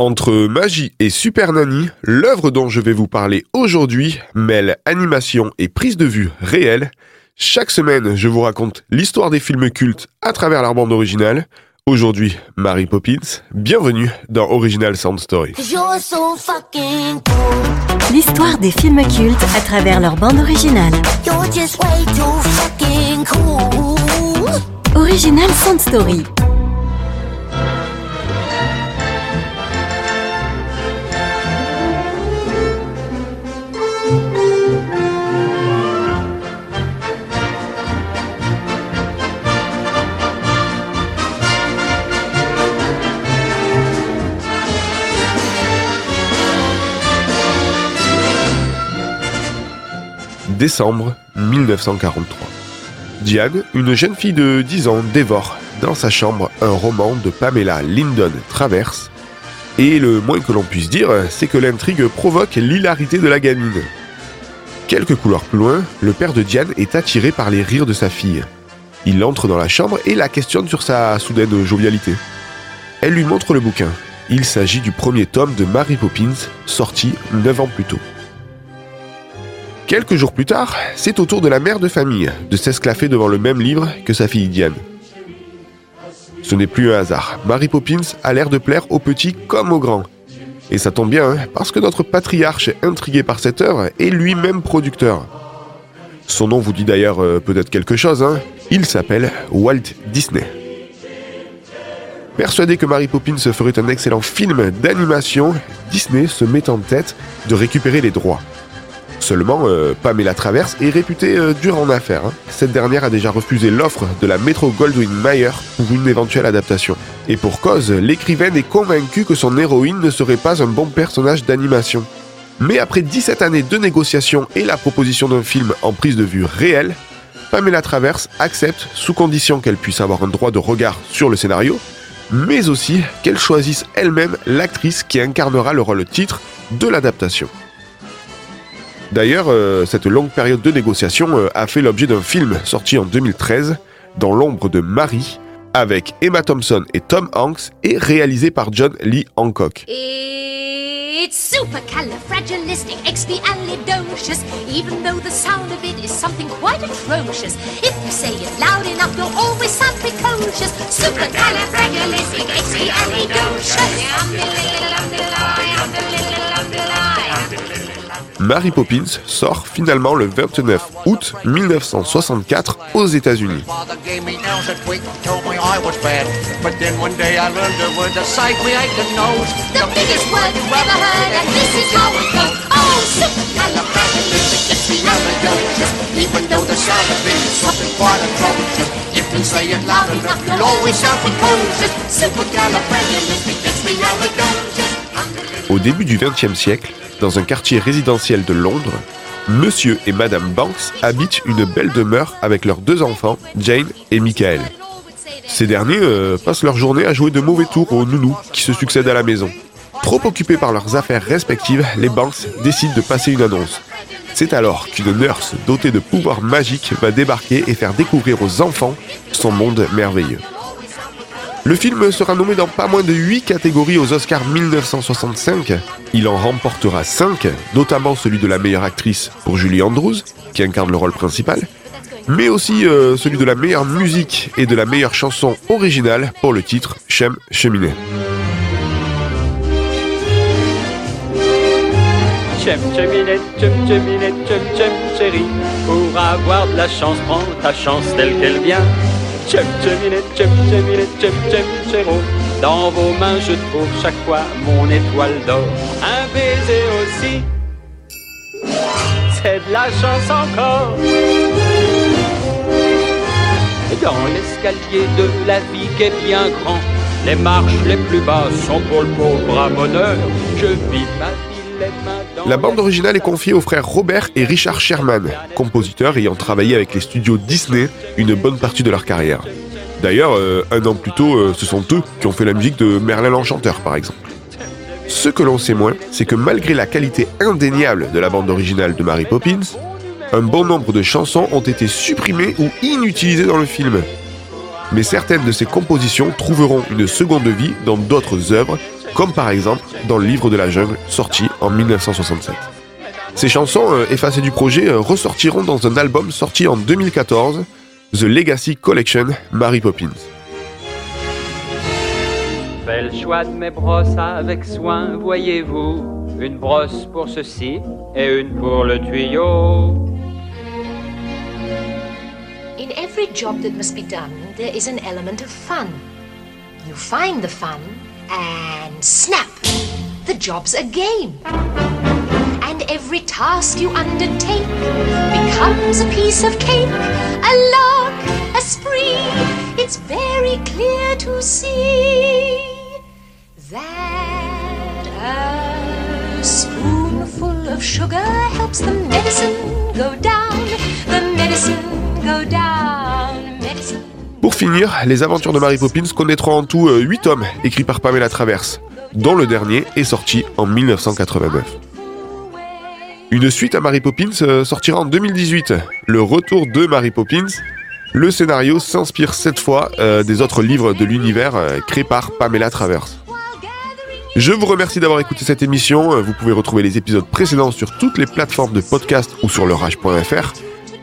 Entre magie et Super Nanny, l'œuvre dont je vais vous parler aujourd'hui mêle animation et prise de vue réelle. Chaque semaine, je vous raconte l'histoire des films cultes à travers leur bande originale. Aujourd'hui, Mary Poppins. Bienvenue dans Original Sound Story. L'histoire des films cultes à travers leur bande originale. Original Sound Story. Décembre 1943. Diane, une jeune fille de 10 ans, dévore dans sa chambre un roman de Pamela Lyndon Travers. Et le moins que l'on puisse dire, c'est que l'intrigue provoque l'hilarité de la gamine. Quelques couloirs plus loin, le père de Diane est attiré par les rires de sa fille. Il entre dans la chambre et la questionne sur sa soudaine jovialité. Elle lui montre le bouquin. Il s'agit du premier tome de Mary Poppins, sorti 9 ans plus tôt. Quelques jours plus tard, c'est au tour de la mère de famille de s'esclaffer devant le même livre que sa fille Diane. Ce n'est plus un hasard. Mary Poppins a l'air de plaire aux petits comme aux grands. Et ça tombe bien, hein, parce que notre patriarche, intrigué par cette œuvre, est lui-même producteur. Son nom vous dit d'ailleurs euh, peut-être quelque chose, hein. il s'appelle Walt Disney. Persuadé que Mary Poppins ferait un excellent film d'animation, Disney se met en tête de récupérer les droits. Seulement, euh, Pamela Traverse est réputée euh, dure en affaires. Hein. Cette dernière a déjà refusé l'offre de la Metro Goldwyn Mayer pour une éventuelle adaptation. Et pour cause, l'écrivaine est convaincue que son héroïne ne serait pas un bon personnage d'animation. Mais après 17 années de négociations et la proposition d'un film en prise de vue réelle, Pamela Traverse accepte sous condition qu'elle puisse avoir un droit de regard sur le scénario, mais aussi qu'elle choisisse elle-même l'actrice qui incarnera le rôle titre de l'adaptation. D'ailleurs, euh, cette longue période de négociation euh, a fait l'objet d'un film sorti en 2013, Dans l'ombre de Marie, avec Emma Thompson et Tom Hanks et réalisé par John Lee Hancock. Mary Poppins sort finalement le 29 août 1964 aux États-Unis. Au début du XXe siècle, dans un quartier résidentiel de Londres, Monsieur et Madame Banks habitent une belle demeure avec leurs deux enfants, Jane et Michael. Ces derniers euh, passent leur journée à jouer de mauvais tours aux nounous qui se succèdent à la maison. Trop occupés par leurs affaires respectives, les Banks décident de passer une annonce. C'est alors qu'une nurse dotée de pouvoirs magiques va débarquer et faire découvrir aux enfants son monde merveilleux. Le film sera nommé dans pas moins de 8 catégories aux Oscars 1965. Il en remportera 5, notamment celui de la meilleure actrice pour Julie Andrews, qui incarne le rôle principal, mais aussi euh, celui de la meilleure musique et de la meilleure chanson originale pour le titre Chem Cheminée. Chem chem chem chem chérie. Pour avoir de la chance, prends ta chance telle qu'elle vient. Dans vos mains, je trouve chaque fois mon étoile d'or. Un baiser aussi, c'est de la chance encore. Dans l'escalier de la vie qui est bien grand, les marches les plus basses sont pour le pauvre à bonheur. Je vis ma vie les mains La bande originale est confiée aux frères Robert et Richard Sherman, compositeurs ayant travaillé avec les studios Disney une bonne partie de leur carrière. D'ailleurs, euh, un an plus tôt, euh, ce sont eux qui ont fait la musique de Merlin l'Enchanteur, par exemple. Ce que l'on sait moins, c'est que malgré la qualité indéniable de la bande originale de Mary Poppins, un bon nombre de chansons ont été supprimées ou inutilisées dans le film. Mais certaines de ces compositions trouveront une seconde vie dans d'autres œuvres, comme par exemple dans le livre de la jungle sorti en 1967. Ces chansons euh, effacées du projet euh, ressortiront dans un album sorti en 2014, The Legacy Collection Mary Poppins. Fais le choix de mes brosses avec soin, voyez-vous. Une brosse pour ceci et une pour le tuyau. In every job that must be done, there is an element of fun. You find the fun, and snap! The job's a game. And every task you undertake becomes a piece of cake, a lark, a spree. It's very clear to see that a spoonful of sugar helps the medicine go down, the medicine go down. Pour finir, les aventures de Mary Poppins connaîtront en tout 8 tomes écrits par Pamela Travers, dont le dernier est sorti en 1989. Une suite à Mary Poppins euh, sortira en 2018, Le Retour de Mary Poppins. Le scénario s'inspire cette fois euh, des autres livres de l'univers euh, créés par Pamela Travers. Je vous remercie d'avoir écouté cette émission. Euh, Vous pouvez retrouver les épisodes précédents sur toutes les plateformes de podcast ou sur lerage.fr.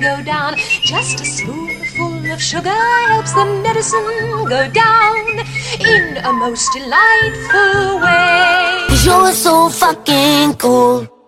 go down. Just a spoonful of sugar helps the medicine go down in a most delightful way. You're so fucking cool.